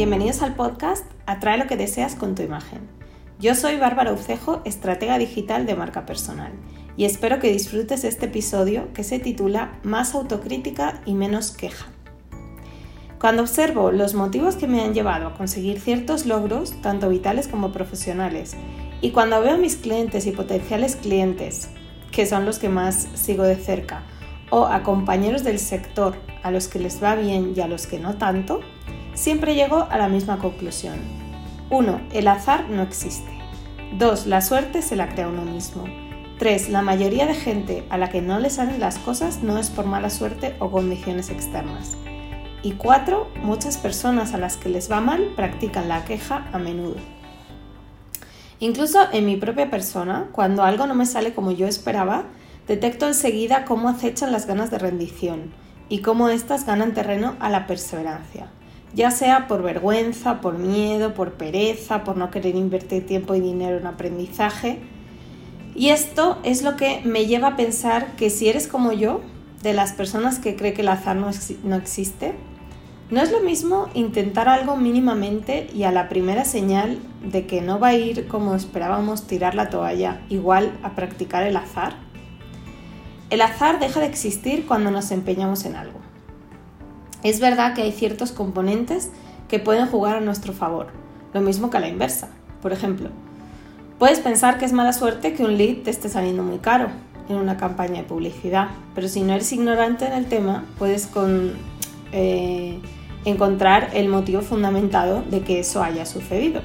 bienvenidos al podcast Atrae lo que deseas con tu imagen. Yo soy Bárbara Ucejo, estratega digital de marca personal, y espero que disfrutes este episodio que se titula Más autocrítica y menos queja. Cuando observo los motivos que me han llevado a conseguir ciertos logros, tanto vitales como profesionales, y cuando veo a mis clientes y potenciales clientes, que son los que más sigo de cerca, o a compañeros del sector a los que les va bien y a los que no tanto, siempre llego a la misma conclusión. 1. El azar no existe. 2. La suerte se la crea uno mismo. 3. La mayoría de gente a la que no le salen las cosas no es por mala suerte o condiciones externas. Y 4. Muchas personas a las que les va mal practican la queja a menudo. Incluso en mi propia persona, cuando algo no me sale como yo esperaba, detecto enseguida cómo acechan las ganas de rendición y cómo éstas ganan terreno a la perseverancia, ya sea por vergüenza, por miedo, por pereza, por no querer invertir tiempo y dinero en aprendizaje. Y esto es lo que me lleva a pensar que si eres como yo, de las personas que cree que el azar no, existe, no es lo mismo intentar algo mínimamente y a la primera señal de que no va a ir como esperábamos tirar la toalla, igual a practicar el azar. El azar deja de existir cuando nos empeñamos en algo. Es verdad que hay ciertos componentes que pueden jugar a nuestro favor, lo mismo que a la inversa. Por ejemplo, puedes pensar que es mala suerte que un lead te esté saliendo muy caro en una campaña de publicidad, pero si no eres ignorante en el tema, puedes con... Eh, encontrar el motivo fundamentado de que eso haya sucedido.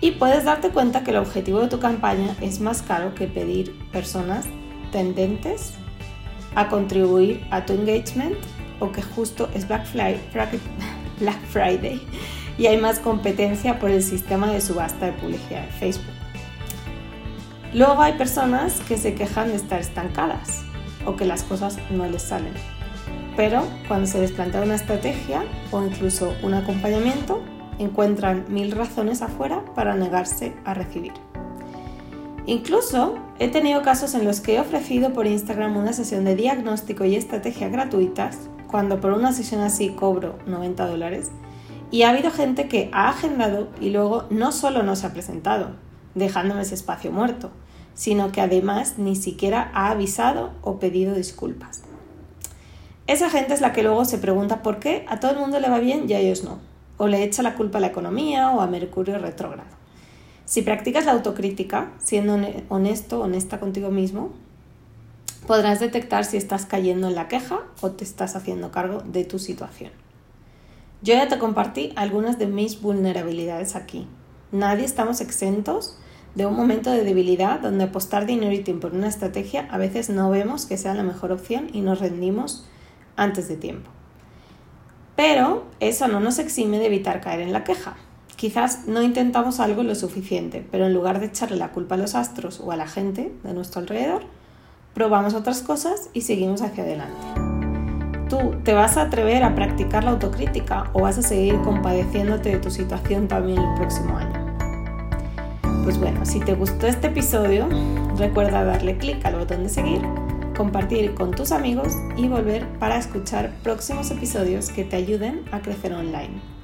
Y puedes darte cuenta que el objetivo de tu campaña es más caro que pedir personas tendentes a contribuir a tu engagement o que justo es Black Friday, y hay más competencia por el sistema de subasta de publicidad de Facebook. Luego hay personas que se quejan de estar estancadas o que las cosas no les salen pero cuando se les plantea una estrategia o incluso un acompañamiento, encuentran mil razones afuera para negarse a recibir. Incluso he tenido casos en los que he ofrecido por Instagram una sesión de diagnóstico y estrategia gratuitas, cuando por una sesión así cobro 90 dólares, y ha habido gente que ha agendado y luego no solo no se ha presentado, dejándome ese espacio muerto, sino que además ni siquiera ha avisado o pedido disculpas. Esa gente es la que luego se pregunta por qué a todo el mundo le va bien y a ellos no. O le echa la culpa a la economía o a Mercurio retrógrado. Si practicas la autocrítica, siendo honesto, honesta contigo mismo, podrás detectar si estás cayendo en la queja o te estás haciendo cargo de tu situación. Yo ya te compartí algunas de mis vulnerabilidades aquí. Nadie estamos exentos de un momento de debilidad donde apostar dinero y tiempo en una estrategia a veces no vemos que sea la mejor opción y nos rendimos antes de tiempo. Pero eso no nos exime de evitar caer en la queja. Quizás no intentamos algo lo suficiente, pero en lugar de echarle la culpa a los astros o a la gente de nuestro alrededor, probamos otras cosas y seguimos hacia adelante. ¿Tú te vas a atrever a practicar la autocrítica o vas a seguir compadeciéndote de tu situación también el próximo año? Pues bueno, si te gustó este episodio, recuerda darle clic al botón de seguir compartir con tus amigos y volver para escuchar próximos episodios que te ayuden a crecer online.